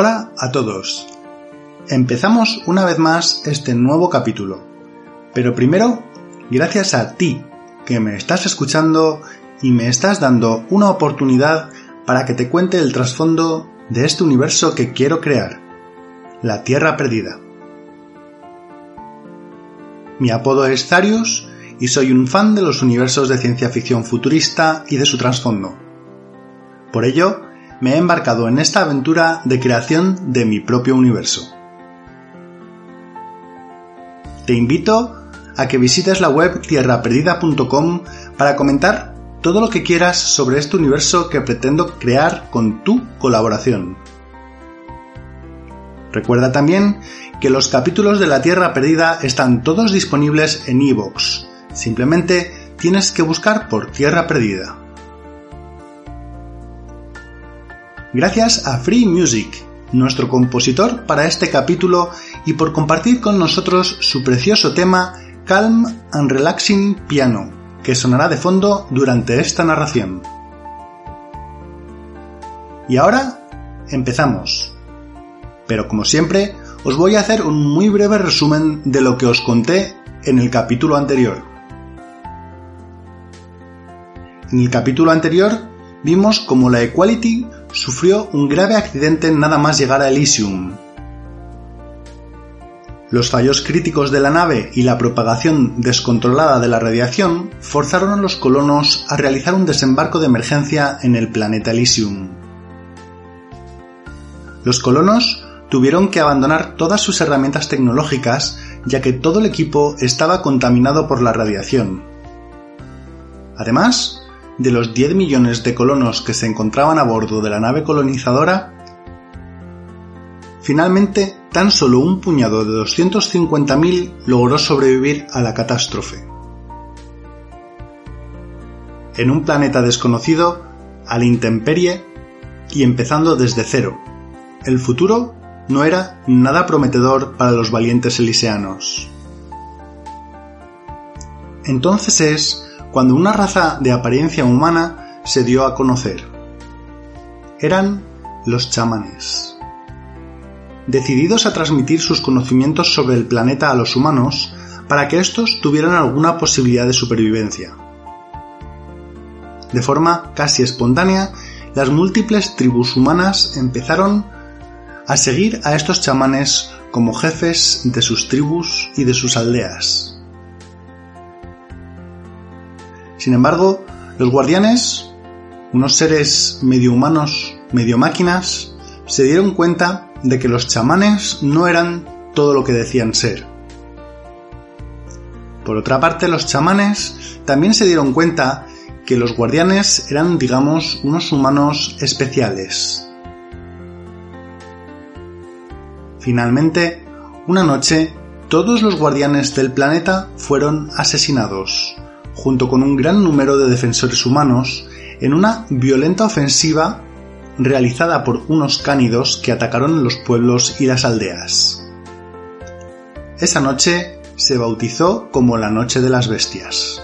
Hola a todos. Empezamos una vez más este nuevo capítulo. Pero primero, gracias a ti que me estás escuchando y me estás dando una oportunidad para que te cuente el trasfondo de este universo que quiero crear, la Tierra Perdida. Mi apodo es Zarius y soy un fan de los universos de ciencia ficción futurista y de su trasfondo. Por ello, me he embarcado en esta aventura de creación de mi propio universo. Te invito a que visites la web tierraperdida.com para comentar todo lo que quieras sobre este universo que pretendo crear con tu colaboración. Recuerda también que los capítulos de la Tierra Perdida están todos disponibles en iVoox. Simplemente tienes que buscar por Tierra Perdida. Gracias a Free Music, nuestro compositor para este capítulo y por compartir con nosotros su precioso tema Calm and Relaxing Piano, que sonará de fondo durante esta narración. Y ahora empezamos. Pero como siempre, os voy a hacer un muy breve resumen de lo que os conté en el capítulo anterior. En el capítulo anterior vimos cómo la Equality sufrió un grave accidente nada más llegar a Elysium. Los fallos críticos de la nave y la propagación descontrolada de la radiación forzaron a los colonos a realizar un desembarco de emergencia en el planeta Elysium. Los colonos tuvieron que abandonar todas sus herramientas tecnológicas ya que todo el equipo estaba contaminado por la radiación. Además, de los 10 millones de colonos que se encontraban a bordo de la nave colonizadora, finalmente tan solo un puñado de 250.000 logró sobrevivir a la catástrofe. En un planeta desconocido, a la intemperie y empezando desde cero, el futuro no era nada prometedor para los valientes eliseanos. Entonces es cuando una raza de apariencia humana se dio a conocer. Eran los chamanes. Decididos a transmitir sus conocimientos sobre el planeta a los humanos para que éstos tuvieran alguna posibilidad de supervivencia. De forma casi espontánea, las múltiples tribus humanas empezaron a seguir a estos chamanes como jefes de sus tribus y de sus aldeas. Sin embargo, los guardianes, unos seres medio humanos, medio máquinas, se dieron cuenta de que los chamanes no eran todo lo que decían ser. Por otra parte, los chamanes también se dieron cuenta que los guardianes eran, digamos, unos humanos especiales. Finalmente, una noche, todos los guardianes del planeta fueron asesinados, junto con un gran número de defensores humanos, en una violenta ofensiva realizada por unos cánidos que atacaron los pueblos y las aldeas. Esa noche se bautizó como la Noche de las Bestias.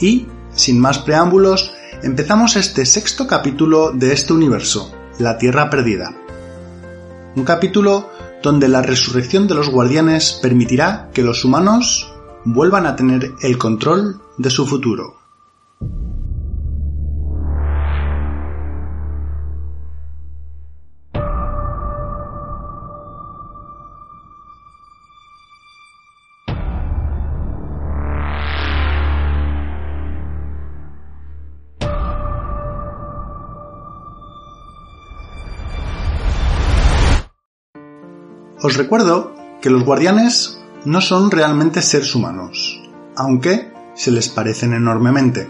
Y, sin más preámbulos, empezamos este sexto capítulo de este universo, La Tierra Perdida. Un capítulo donde la resurrección de los guardianes permitirá que los humanos vuelvan a tener el control de su futuro. Os recuerdo que los guardianes no son realmente seres humanos, aunque se les parecen enormemente.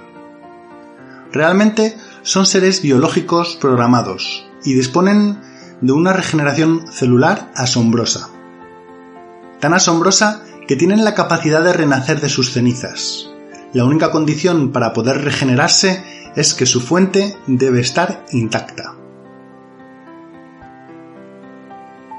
Realmente son seres biológicos programados y disponen de una regeneración celular asombrosa. Tan asombrosa que tienen la capacidad de renacer de sus cenizas. La única condición para poder regenerarse es que su fuente debe estar intacta.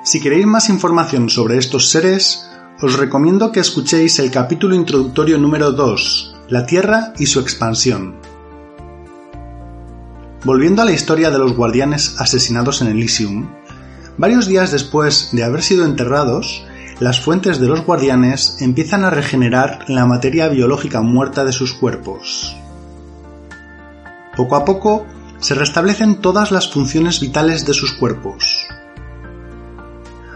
Si queréis más información sobre estos seres, os recomiendo que escuchéis el capítulo introductorio número 2, La Tierra y su expansión. Volviendo a la historia de los guardianes asesinados en Elysium, varios días después de haber sido enterrados, las fuentes de los guardianes empiezan a regenerar la materia biológica muerta de sus cuerpos. Poco a poco se restablecen todas las funciones vitales de sus cuerpos.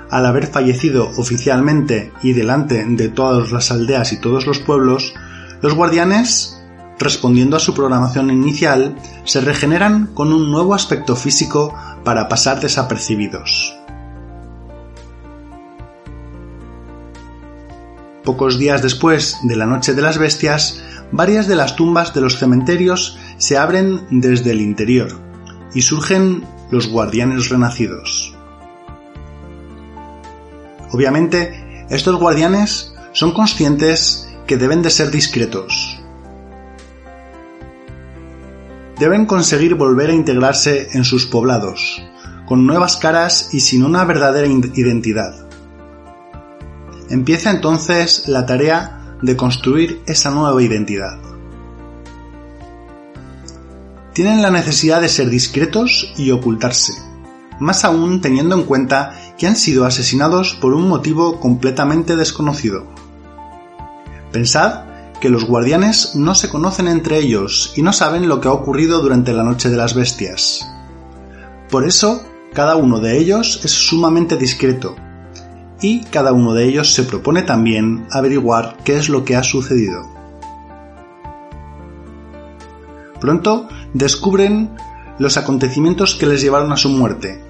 Al haber fallecido oficialmente y delante de todas las aldeas y todos los pueblos, los guardianes respondiendo a su programación inicial, se regeneran con un nuevo aspecto físico para pasar desapercibidos. Pocos días después de la Noche de las Bestias, varias de las tumbas de los cementerios se abren desde el interior y surgen los guardianes renacidos. Obviamente, estos guardianes son conscientes que deben de ser discretos, deben conseguir volver a integrarse en sus poblados, con nuevas caras y sin una verdadera identidad. Empieza entonces la tarea de construir esa nueva identidad. Tienen la necesidad de ser discretos y ocultarse, más aún teniendo en cuenta que han sido asesinados por un motivo completamente desconocido. Pensad que los guardianes no se conocen entre ellos y no saben lo que ha ocurrido durante la noche de las bestias. Por eso, cada uno de ellos es sumamente discreto, y cada uno de ellos se propone también averiguar qué es lo que ha sucedido. Pronto descubren los acontecimientos que les llevaron a su muerte,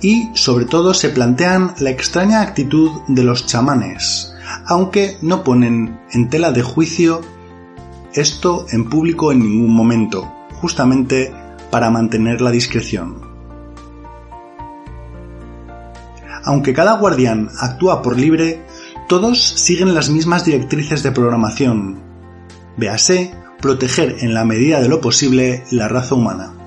y sobre todo se plantean la extraña actitud de los chamanes, aunque no ponen en tela de juicio esto en público en ningún momento, justamente para mantener la discreción. Aunque cada guardián actúa por libre, todos siguen las mismas directrices de programación. Véase, proteger en la medida de lo posible la raza humana.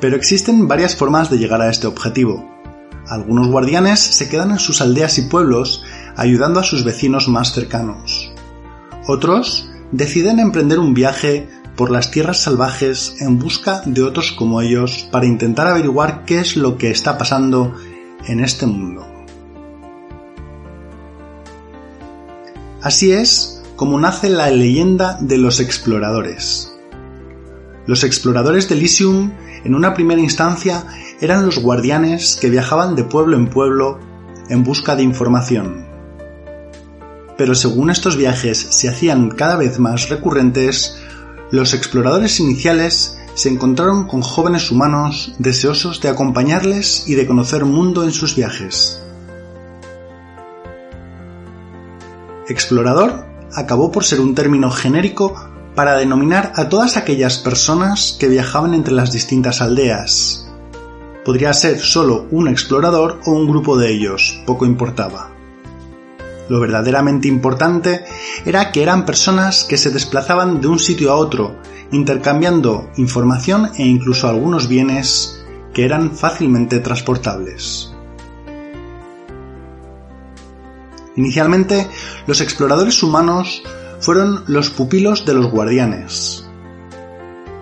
Pero existen varias formas de llegar a este objetivo. Algunos guardianes se quedan en sus aldeas y pueblos ayudando a sus vecinos más cercanos. Otros deciden emprender un viaje por las tierras salvajes en busca de otros como ellos para intentar averiguar qué es lo que está pasando en este mundo. Así es como nace la leyenda de los exploradores. Los exploradores de Elysium en una primera instancia eran los guardianes que viajaban de pueblo en pueblo en busca de información. Pero según estos viajes se hacían cada vez más recurrentes, los exploradores iniciales se encontraron con jóvenes humanos deseosos de acompañarles y de conocer mundo en sus viajes. Explorador acabó por ser un término genérico para denominar a todas aquellas personas que viajaban entre las distintas aldeas. Podría ser solo un explorador o un grupo de ellos, poco importaba. Lo verdaderamente importante era que eran personas que se desplazaban de un sitio a otro, intercambiando información e incluso algunos bienes que eran fácilmente transportables. Inicialmente, los exploradores humanos fueron los pupilos de los guardianes.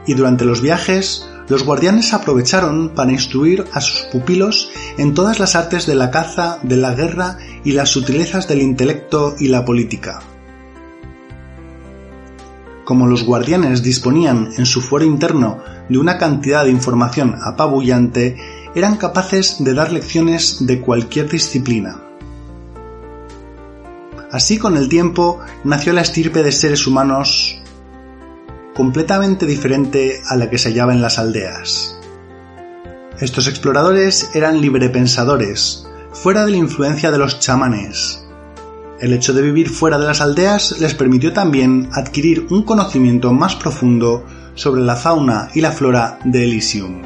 Y durante los viajes, los guardianes aprovecharon para instruir a sus pupilos en todas las artes de la caza, de la guerra y las sutilezas del intelecto y la política. Como los guardianes disponían en su fuero interno de una cantidad de información apabullante, eran capaces de dar lecciones de cualquier disciplina. Así con el tiempo nació la estirpe de seres humanos completamente diferente a la que se hallaba en las aldeas. Estos exploradores eran librepensadores, fuera de la influencia de los chamanes. El hecho de vivir fuera de las aldeas les permitió también adquirir un conocimiento más profundo sobre la fauna y la flora de Elysium.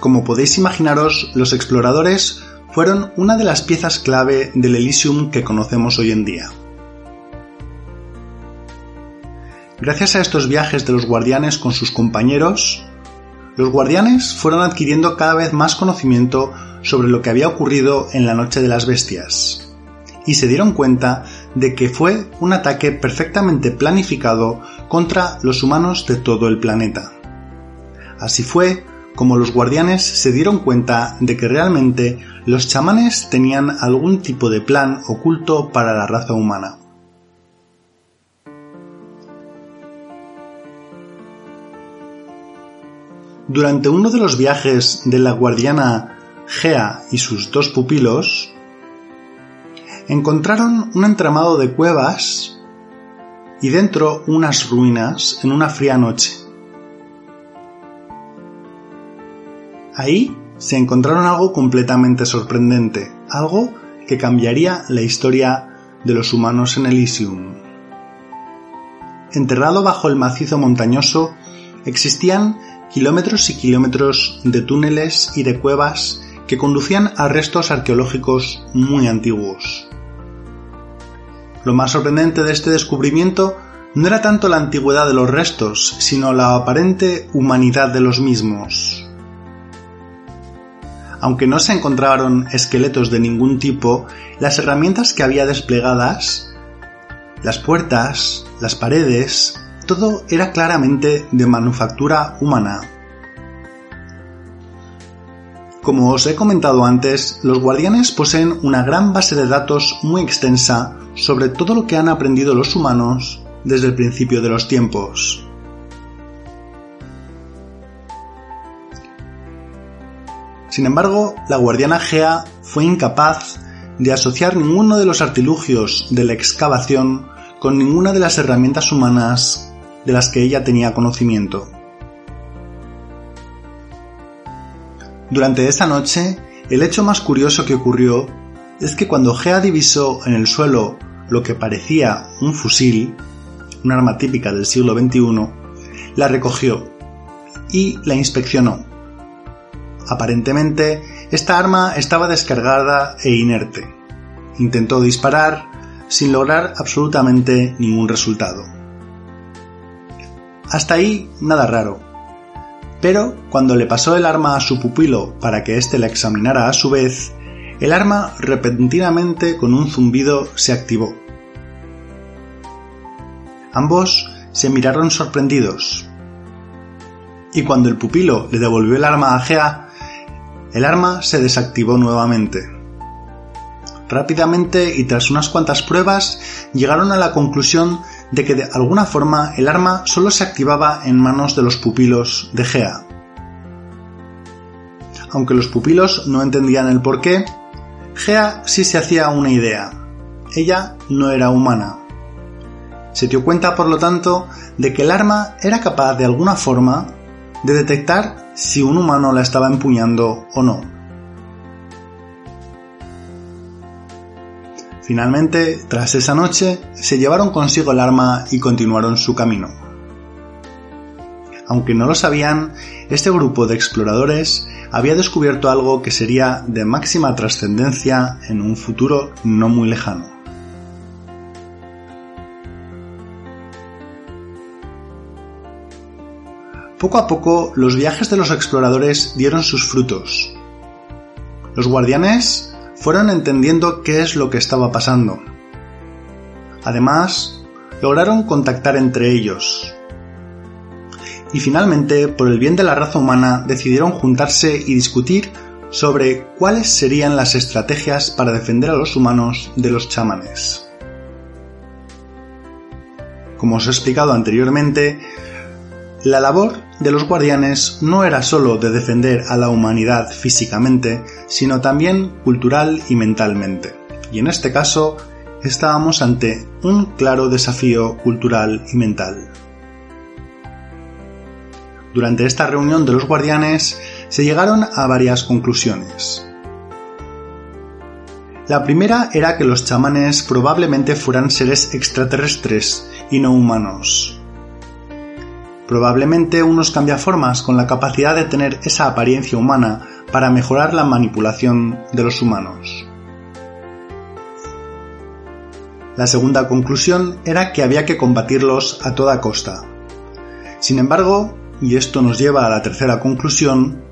Como podéis imaginaros, los exploradores fueron una de las piezas clave del Elysium que conocemos hoy en día. Gracias a estos viajes de los guardianes con sus compañeros, los guardianes fueron adquiriendo cada vez más conocimiento sobre lo que había ocurrido en la Noche de las Bestias, y se dieron cuenta de que fue un ataque perfectamente planificado contra los humanos de todo el planeta. Así fue como los guardianes se dieron cuenta de que realmente los chamanes tenían algún tipo de plan oculto para la raza humana. Durante uno de los viajes de la guardiana Gea y sus dos pupilos, encontraron un entramado de cuevas y dentro unas ruinas en una fría noche. Ahí se encontraron algo completamente sorprendente, algo que cambiaría la historia de los humanos en Elysium. Enterrado bajo el macizo montañoso existían kilómetros y kilómetros de túneles y de cuevas que conducían a restos arqueológicos muy antiguos. Lo más sorprendente de este descubrimiento no era tanto la antigüedad de los restos, sino la aparente humanidad de los mismos. Aunque no se encontraron esqueletos de ningún tipo, las herramientas que había desplegadas, las puertas, las paredes, todo era claramente de manufactura humana. Como os he comentado antes, los guardianes poseen una gran base de datos muy extensa sobre todo lo que han aprendido los humanos desde el principio de los tiempos. Sin embargo, la guardiana Gea fue incapaz de asociar ninguno de los artilugios de la excavación con ninguna de las herramientas humanas de las que ella tenía conocimiento. Durante esa noche, el hecho más curioso que ocurrió es que cuando Gea divisó en el suelo lo que parecía un fusil, un arma típica del siglo XXI, la recogió y la inspeccionó. Aparentemente, esta arma estaba descargada e inerte. Intentó disparar sin lograr absolutamente ningún resultado. Hasta ahí nada raro. Pero cuando le pasó el arma a su pupilo para que éste la examinara a su vez, el arma repentinamente con un zumbido se activó. Ambos se miraron sorprendidos. Y cuando el pupilo le devolvió el arma a Gea, el arma se desactivó nuevamente. Rápidamente y tras unas cuantas pruebas llegaron a la conclusión de que de alguna forma el arma solo se activaba en manos de los pupilos de Gea. Aunque los pupilos no entendían el porqué, Gea sí se hacía una idea. Ella no era humana. Se dio cuenta, por lo tanto, de que el arma era capaz de alguna forma de detectar si un humano la estaba empuñando o no. Finalmente, tras esa noche, se llevaron consigo el arma y continuaron su camino. Aunque no lo sabían, este grupo de exploradores había descubierto algo que sería de máxima trascendencia en un futuro no muy lejano. Poco a poco, los viajes de los exploradores dieron sus frutos. Los guardianes fueron entendiendo qué es lo que estaba pasando. Además, lograron contactar entre ellos. Y finalmente, por el bien de la raza humana, decidieron juntarse y discutir sobre cuáles serían las estrategias para defender a los humanos de los chamanes. Como os he explicado anteriormente, la labor de los guardianes no era sólo de defender a la humanidad físicamente, sino también cultural y mentalmente. Y en este caso, estábamos ante un claro desafío cultural y mental. Durante esta reunión de los guardianes se llegaron a varias conclusiones. La primera era que los chamanes probablemente fueran seres extraterrestres y no humanos, probablemente unos cambiaformas con la capacidad de tener esa apariencia humana para mejorar la manipulación de los humanos. La segunda conclusión era que había que combatirlos a toda costa. Sin embargo, y esto nos lleva a la tercera conclusión,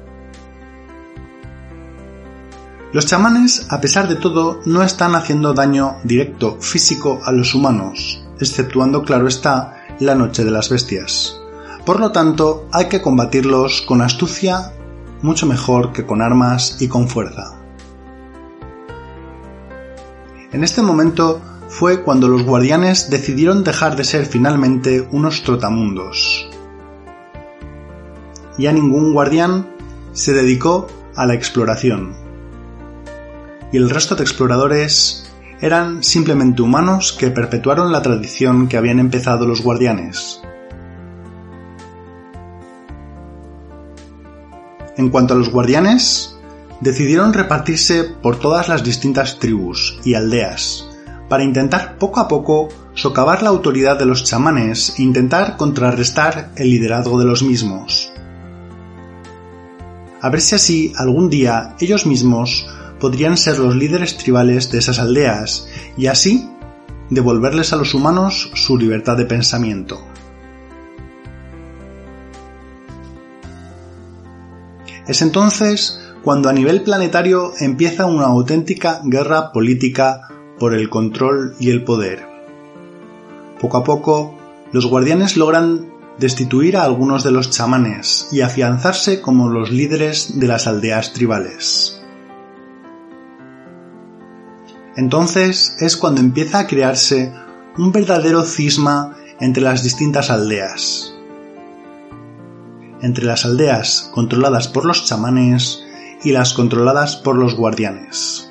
Los chamanes, a pesar de todo, no están haciendo daño directo físico a los humanos, exceptuando, claro está, la noche de las bestias. Por lo tanto, hay que combatirlos con astucia mucho mejor que con armas y con fuerza. En este momento fue cuando los guardianes decidieron dejar de ser finalmente unos trotamundos. Ya ningún guardián se dedicó a la exploración. Y el resto de exploradores eran simplemente humanos que perpetuaron la tradición que habían empezado los guardianes. En cuanto a los guardianes, decidieron repartirse por todas las distintas tribus y aldeas, para intentar poco a poco socavar la autoridad de los chamanes e intentar contrarrestar el liderazgo de los mismos. A ver si así algún día ellos mismos podrían ser los líderes tribales de esas aldeas y así devolverles a los humanos su libertad de pensamiento. Es entonces cuando a nivel planetario empieza una auténtica guerra política por el control y el poder. Poco a poco, los guardianes logran destituir a algunos de los chamanes y afianzarse como los líderes de las aldeas tribales. Entonces es cuando empieza a crearse un verdadero cisma entre las distintas aldeas. Entre las aldeas controladas por los chamanes y las controladas por los guardianes.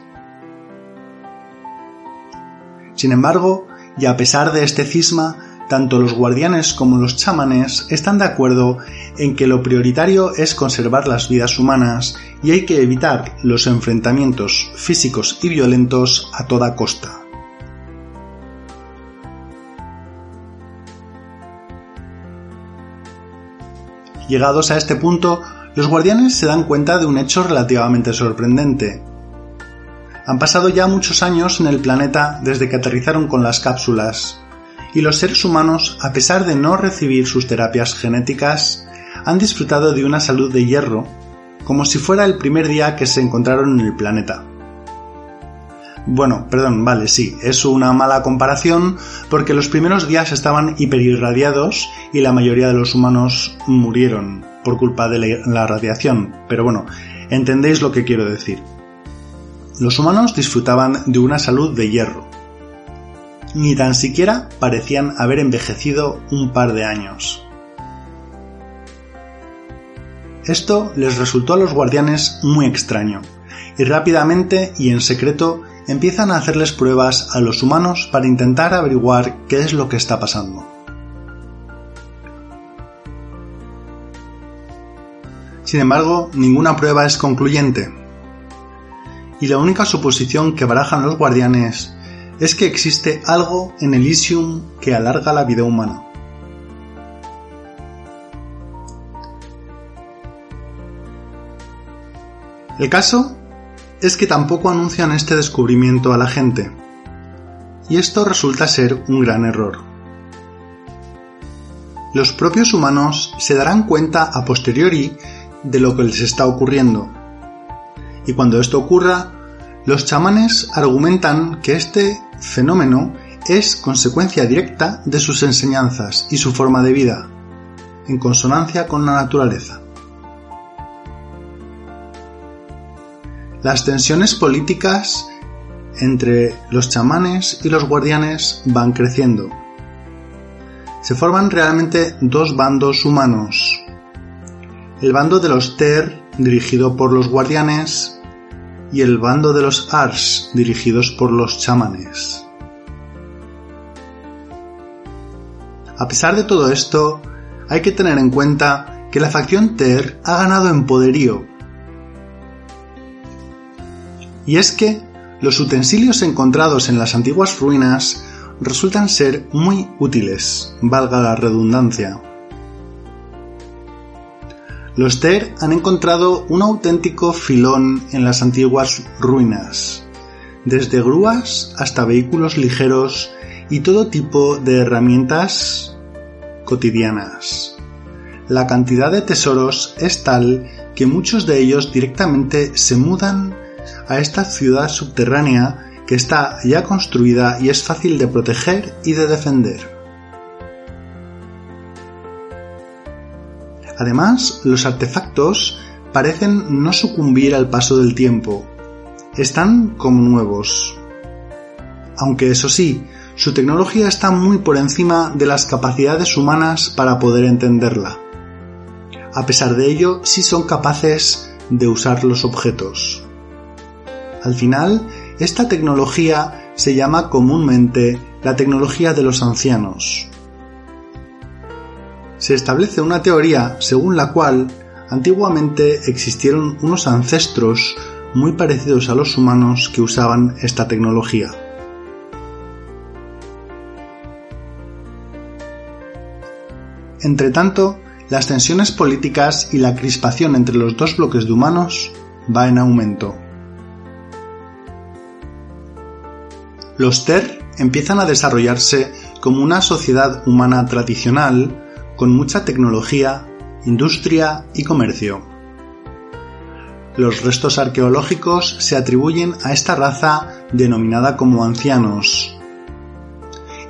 Sin embargo, y a pesar de este cisma, tanto los guardianes como los chamanes están de acuerdo en que lo prioritario es conservar las vidas humanas y hay que evitar los enfrentamientos físicos y violentos a toda costa. Llegados a este punto, los guardianes se dan cuenta de un hecho relativamente sorprendente. Han pasado ya muchos años en el planeta desde que aterrizaron con las cápsulas, y los seres humanos, a pesar de no recibir sus terapias genéticas, han disfrutado de una salud de hierro como si fuera el primer día que se encontraron en el planeta. Bueno, perdón, vale, sí, es una mala comparación porque los primeros días estaban hiperirradiados y la mayoría de los humanos murieron por culpa de la radiación, pero bueno, entendéis lo que quiero decir. Los humanos disfrutaban de una salud de hierro, ni tan siquiera parecían haber envejecido un par de años. Esto les resultó a los guardianes muy extraño, y rápidamente y en secreto empiezan a hacerles pruebas a los humanos para intentar averiguar qué es lo que está pasando. Sin embargo, ninguna prueba es concluyente, y la única suposición que barajan los guardianes es que existe algo en Elysium que alarga la vida humana. El caso es que tampoco anuncian este descubrimiento a la gente, y esto resulta ser un gran error. Los propios humanos se darán cuenta a posteriori de lo que les está ocurriendo, y cuando esto ocurra, los chamanes argumentan que este fenómeno es consecuencia directa de sus enseñanzas y su forma de vida, en consonancia con la naturaleza. Las tensiones políticas entre los chamanes y los guardianes van creciendo. Se forman realmente dos bandos humanos. El bando de los Ter, dirigido por los guardianes, y el bando de los Ars dirigidos por los chamanes. A pesar de todo esto, hay que tener en cuenta que la facción Ter ha ganado en poderío. Y es que los utensilios encontrados en las antiguas ruinas resultan ser muy útiles, valga la redundancia. Los Ter han encontrado un auténtico filón en las antiguas ruinas, desde grúas hasta vehículos ligeros y todo tipo de herramientas cotidianas. La cantidad de tesoros es tal que muchos de ellos directamente se mudan a esta ciudad subterránea que está ya construida y es fácil de proteger y de defender. Además, los artefactos parecen no sucumbir al paso del tiempo. Están como nuevos. Aunque eso sí, su tecnología está muy por encima de las capacidades humanas para poder entenderla. A pesar de ello, sí son capaces de usar los objetos. Al final, esta tecnología se llama comúnmente la tecnología de los ancianos. Se establece una teoría según la cual antiguamente existieron unos ancestros muy parecidos a los humanos que usaban esta tecnología. Entretanto, las tensiones políticas y la crispación entre los dos bloques de humanos va en aumento. Los TER empiezan a desarrollarse como una sociedad humana tradicional con mucha tecnología, industria y comercio. Los restos arqueológicos se atribuyen a esta raza denominada como ancianos.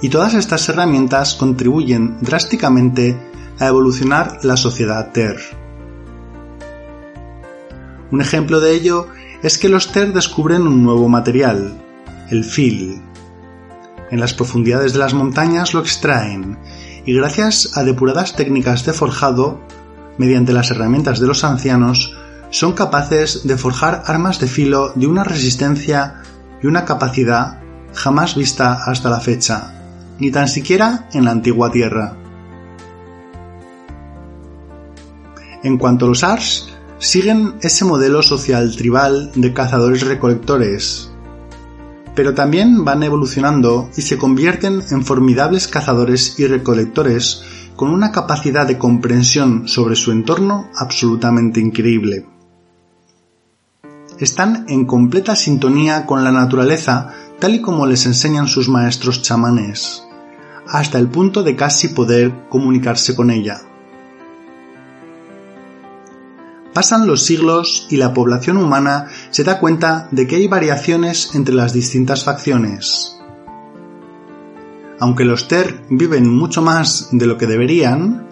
Y todas estas herramientas contribuyen drásticamente a evolucionar la sociedad TER. Un ejemplo de ello es que los TER descubren un nuevo material, el fil. En las profundidades de las montañas lo extraen y gracias a depuradas técnicas de forjado, mediante las herramientas de los ancianos, son capaces de forjar armas de filo de una resistencia y una capacidad jamás vista hasta la fecha, ni tan siquiera en la antigua Tierra. En cuanto a los ARS, siguen ese modelo social tribal de cazadores-recolectores, pero también van evolucionando y se convierten en formidables cazadores y recolectores con una capacidad de comprensión sobre su entorno absolutamente increíble. Están en completa sintonía con la naturaleza tal y como les enseñan sus maestros chamanes, hasta el punto de casi poder comunicarse con ella. Pasan los siglos y la población humana se da cuenta de que hay variaciones entre las distintas facciones. Aunque los Ter viven mucho más de lo que deberían,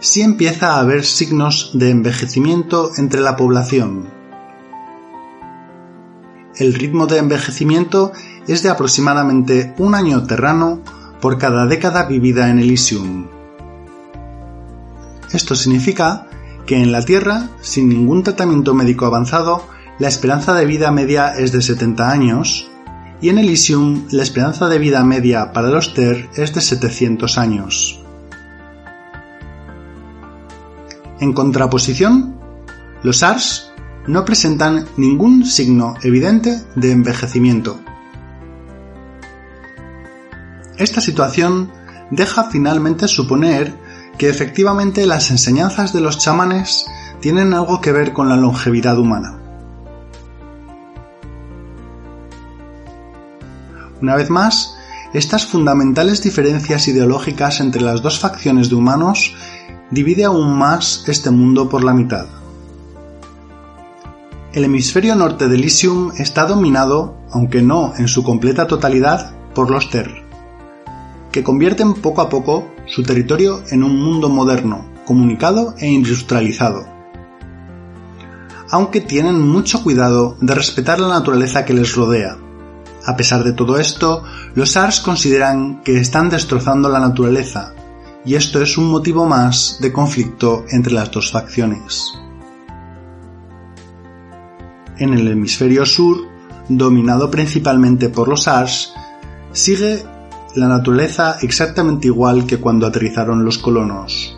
sí empieza a haber signos de envejecimiento entre la población. El ritmo de envejecimiento es de aproximadamente un año terrano por cada década vivida en Elysium. Esto significa que en la Tierra, sin ningún tratamiento médico avanzado, la esperanza de vida media es de 70 años, y en Elysium la esperanza de vida media para los TER es de 700 años. En contraposición, los ARS no presentan ningún signo evidente de envejecimiento. Esta situación deja finalmente suponer que efectivamente las enseñanzas de los chamanes tienen algo que ver con la longevidad humana. Una vez más, estas fundamentales diferencias ideológicas entre las dos facciones de humanos divide aún más este mundo por la mitad. El hemisferio norte de Elysium está dominado, aunque no en su completa totalidad, por los Ter que convierten poco a poco su territorio en un mundo moderno, comunicado e industrializado. Aunque tienen mucho cuidado de respetar la naturaleza que les rodea. A pesar de todo esto, los ARS consideran que están destrozando la naturaleza, y esto es un motivo más de conflicto entre las dos facciones. En el hemisferio sur, dominado principalmente por los ARS, sigue la naturaleza exactamente igual que cuando aterrizaron los colonos.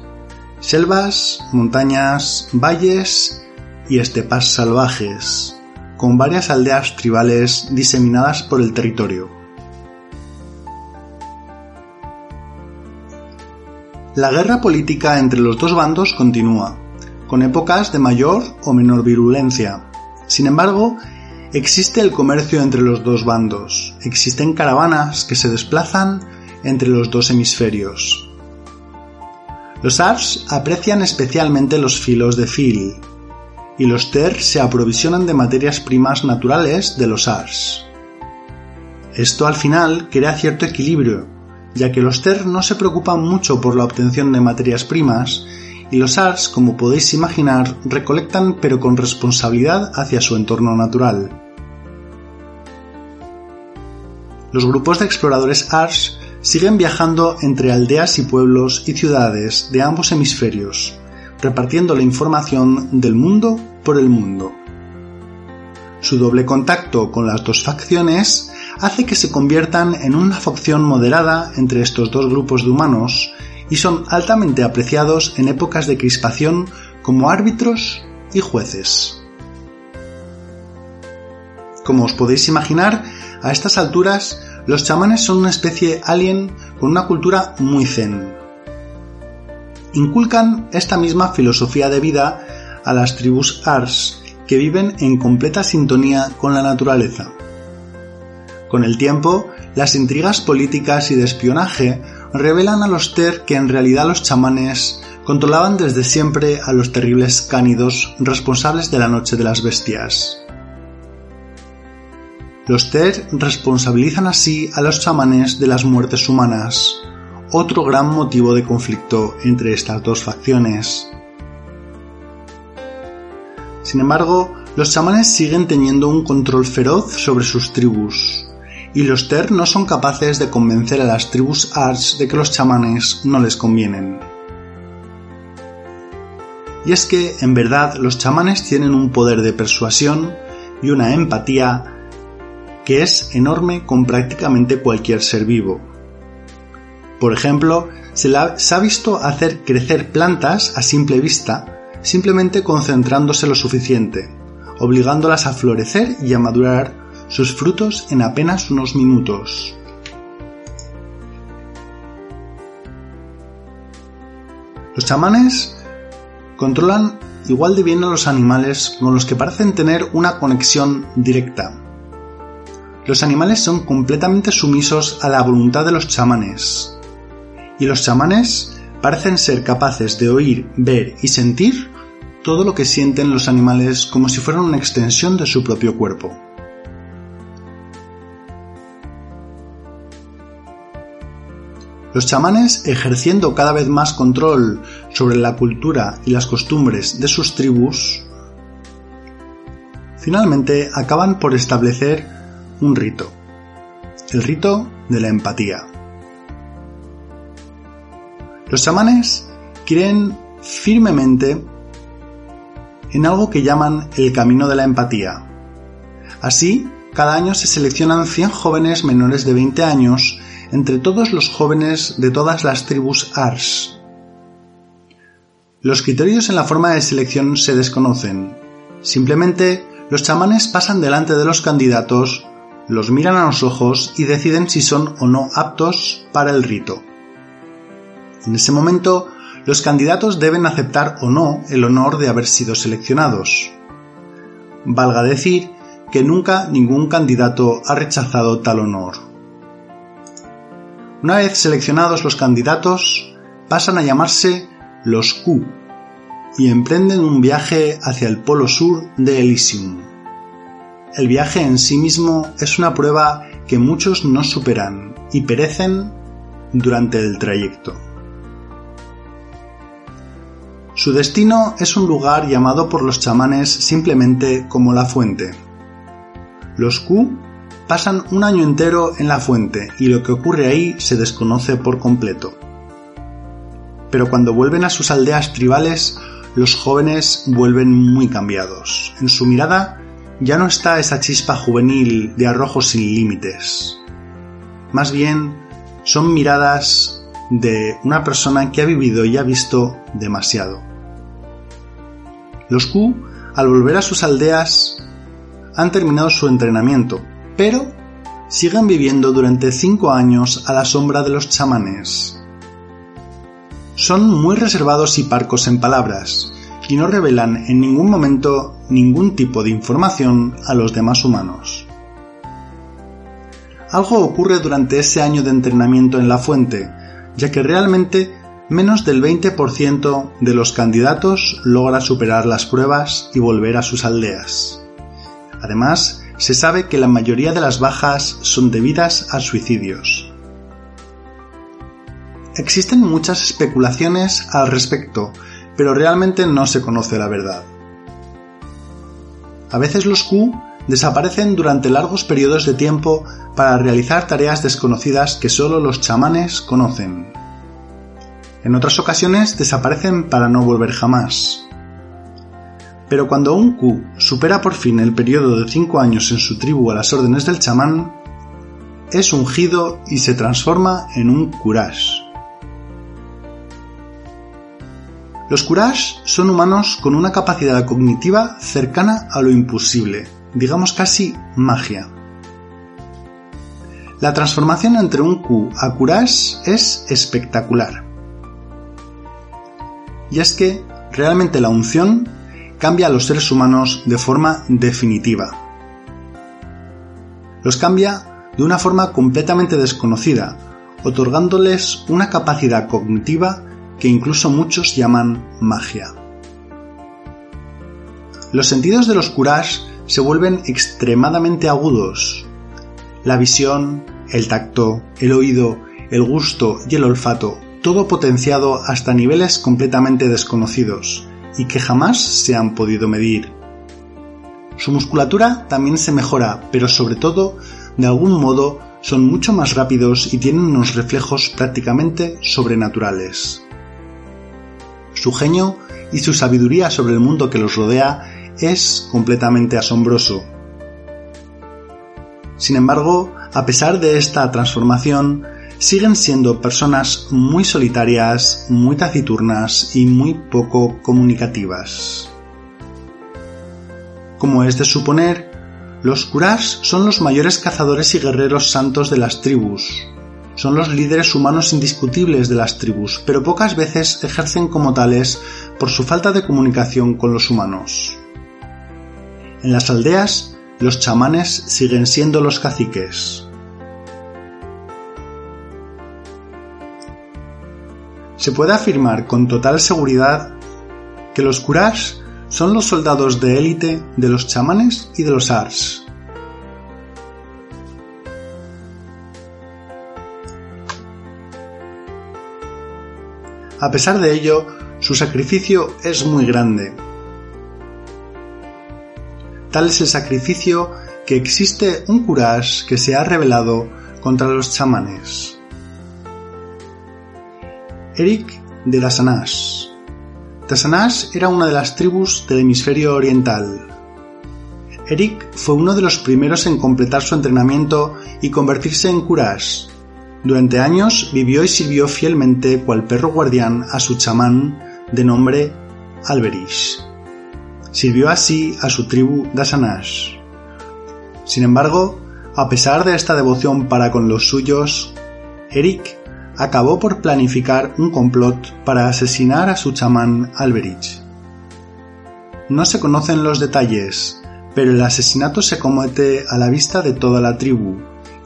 Selvas, montañas, valles y estepas salvajes, con varias aldeas tribales diseminadas por el territorio. La guerra política entre los dos bandos continúa, con épocas de mayor o menor virulencia. Sin embargo, Existe el comercio entre los dos bandos, existen caravanas que se desplazan entre los dos hemisferios. Los Ars aprecian especialmente los filos de fil, y los Ter se aprovisionan de materias primas naturales de los Ars. Esto al final crea cierto equilibrio, ya que los Ter no se preocupan mucho por la obtención de materias primas y los Ars, como podéis imaginar, recolectan pero con responsabilidad hacia su entorno natural. Los grupos de exploradores Ars siguen viajando entre aldeas y pueblos y ciudades de ambos hemisferios, repartiendo la información del mundo por el mundo. Su doble contacto con las dos facciones hace que se conviertan en una facción moderada entre estos dos grupos de humanos y son altamente apreciados en épocas de crispación como árbitros y jueces. Como os podéis imaginar, a estas alturas los chamanes son una especie alien con una cultura muy zen. Inculcan esta misma filosofía de vida a las tribus Ars que viven en completa sintonía con la naturaleza. Con el tiempo, las intrigas políticas y de espionaje revelan a los Ter que en realidad los chamanes controlaban desde siempre a los terribles cánidos responsables de la Noche de las Bestias. Los Ter responsabilizan así a los chamanes de las muertes humanas, otro gran motivo de conflicto entre estas dos facciones. Sin embargo, los chamanes siguen teniendo un control feroz sobre sus tribus, y los Ter no son capaces de convencer a las tribus Ars de que los chamanes no les convienen. Y es que, en verdad, los chamanes tienen un poder de persuasión y una empatía que es enorme con prácticamente cualquier ser vivo. Por ejemplo, se, se, ha visto hacer crecer plantas a simple vista simplemente concentrándose lo suficiente, obligándolas a florecer y a madurar sus frutos en apenas unos minutos. Los chamanes controlan igual de bien a los animales con los que parecen tener una conexión directa. Los animales son completamente sumisos a la voluntad de los chamanes. Y los chamanes parecen ser capaces de oír, ver y sentir todo lo que sienten los animales como si fueran una extensión de su propio cuerpo. Los chamanes, ejerciendo cada vez más control sobre la cultura y las costumbres de sus tribus, finalmente acaban por establecer un rito, el rito de la empatía. Los chamanes creen firmemente en algo que llaman el camino de la empatía. Así, cada año se seleccionan 100 jóvenes menores de 20 años entre todos los jóvenes de todas las tribus Ars. Los criterios en la forma de selección se desconocen. Simplemente los chamanes pasan delante de los candidatos, los miran a los ojos y deciden si son o no aptos para el rito. En ese momento, los candidatos deben aceptar o no el honor de haber sido seleccionados. Valga decir que nunca ningún candidato ha rechazado tal honor. Una vez seleccionados los candidatos, pasan a llamarse los Q y emprenden un viaje hacia el polo sur de Elysium. El viaje en sí mismo es una prueba que muchos no superan y perecen durante el trayecto. Su destino es un lugar llamado por los chamanes simplemente como la fuente. Los Q pasan un año entero en la fuente y lo que ocurre ahí se desconoce por completo. Pero cuando vuelven a sus aldeas tribales, los jóvenes vuelven muy cambiados. En su mirada ya no está esa chispa juvenil de arrojo sin límites. Más bien, son miradas de una persona que ha vivido y ha visto demasiado. Los Q, al volver a sus aldeas, han terminado su entrenamiento pero siguen viviendo durante cinco años a la sombra de los chamanes. Son muy reservados y parcos en palabras, y no revelan en ningún momento ningún tipo de información a los demás humanos. Algo ocurre durante ese año de entrenamiento en la fuente, ya que realmente menos del 20% de los candidatos logra superar las pruebas y volver a sus aldeas. Además, se sabe que la mayoría de las bajas son debidas a suicidios. Existen muchas especulaciones al respecto, pero realmente no se conoce la verdad. A veces los Q desaparecen durante largos periodos de tiempo para realizar tareas desconocidas que solo los chamanes conocen. En otras ocasiones desaparecen para no volver jamás. Pero cuando un Q supera por fin el periodo de 5 años en su tribu a las órdenes del chamán, es ungido y se transforma en un Kurash. Los Kurash son humanos con una capacidad cognitiva cercana a lo imposible, digamos casi magia. La transformación entre un Q a Kurash es espectacular. Y es que realmente la unción cambia a los seres humanos de forma definitiva. Los cambia de una forma completamente desconocida, otorgándoles una capacidad cognitiva que incluso muchos llaman magia. Los sentidos de los Kurash se vuelven extremadamente agudos. La visión, el tacto, el oído, el gusto y el olfato, todo potenciado hasta niveles completamente desconocidos, y que jamás se han podido medir. Su musculatura también se mejora, pero sobre todo, de algún modo, son mucho más rápidos y tienen unos reflejos prácticamente sobrenaturales. Su genio y su sabiduría sobre el mundo que los rodea es completamente asombroso. Sin embargo, a pesar de esta transformación, siguen siendo personas muy solitarias, muy taciturnas y muy poco comunicativas. Como es de suponer, los Kurash son los mayores cazadores y guerreros santos de las tribus. Son los líderes humanos indiscutibles de las tribus, pero pocas veces ejercen como tales por su falta de comunicación con los humanos. En las aldeas, los chamanes siguen siendo los caciques. Se puede afirmar con total seguridad que los Kurash son los soldados de élite de los chamanes y de los Ars. A pesar de ello, su sacrificio es muy grande. Tal es el sacrificio que existe un Kurash que se ha rebelado contra los chamanes. Eric de Dasanash. Dasanash era una de las tribus del hemisferio oriental. Eric fue uno de los primeros en completar su entrenamiento y convertirse en Kurash. Durante años vivió y sirvió fielmente cual perro guardián a su chamán de nombre Alberish. Sirvió así a su tribu Dasanash. Sin embargo, a pesar de esta devoción para con los suyos, Eric acabó por planificar un complot para asesinar a su chamán Alberich. No se conocen los detalles, pero el asesinato se comete a la vista de toda la tribu,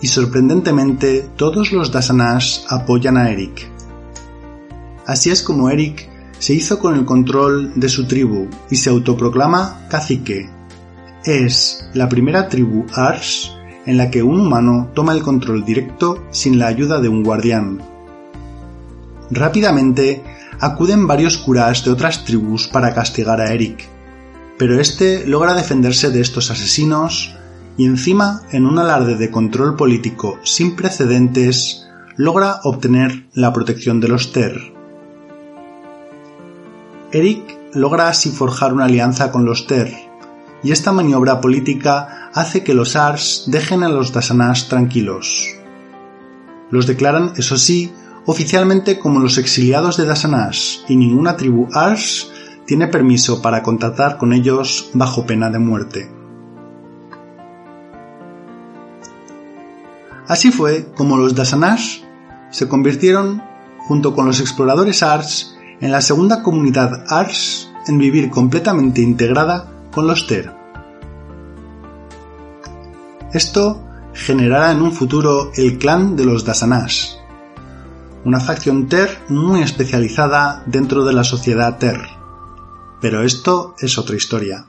y sorprendentemente todos los Dasanash apoyan a Eric. Así es como Eric se hizo con el control de su tribu y se autoproclama cacique. Es la primera tribu Ars en la que un humano toma el control directo sin la ayuda de un guardián. Rápidamente acuden varios curas de otras tribus para castigar a Eric, pero este logra defenderse de estos asesinos y encima, en un alarde de control político sin precedentes, logra obtener la protección de los Ter. Eric logra así forjar una alianza con los Ter, y esta maniobra política hace que los Ars dejen a los Dasanash tranquilos. Los declaran, eso sí, oficialmente como los exiliados de Dasanash y ninguna tribu Ars tiene permiso para contactar con ellos bajo pena de muerte. Así fue como los Dasanash se convirtieron, junto con los exploradores Ars, en la segunda comunidad Ars en vivir completamente integrada con los Ter. Esto generará en un futuro el clan de los Dasanash, una facción Ter muy especializada dentro de la sociedad Ter. Pero esto es otra historia.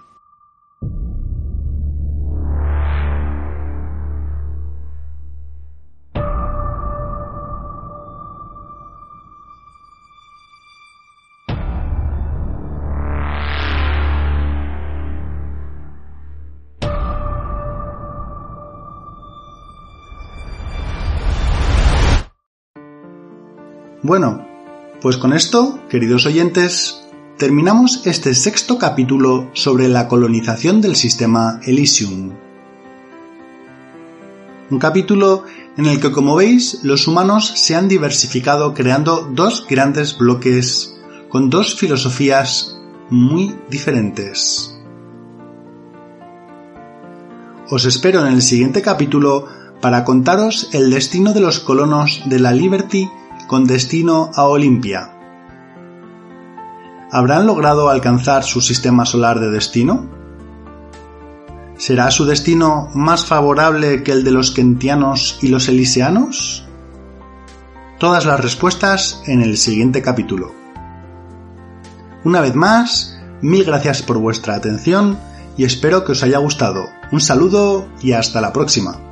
Bueno, pues con esto, queridos oyentes, terminamos este sexto capítulo sobre la colonización del sistema Elysium. Un capítulo en el que, como veis, los humanos se han diversificado creando dos grandes bloques con dos filosofías muy diferentes. Os espero en el siguiente capítulo para contaros el destino de los colonos de la Liberty con destino a Olimpia. ¿Habrán logrado alcanzar su sistema solar de destino? ¿Será su destino más favorable que el de los kentianos y los elisianos? Todas las respuestas en el siguiente capítulo. Una vez más, mil gracias por vuestra atención y espero que os haya gustado. Un saludo y hasta la próxima.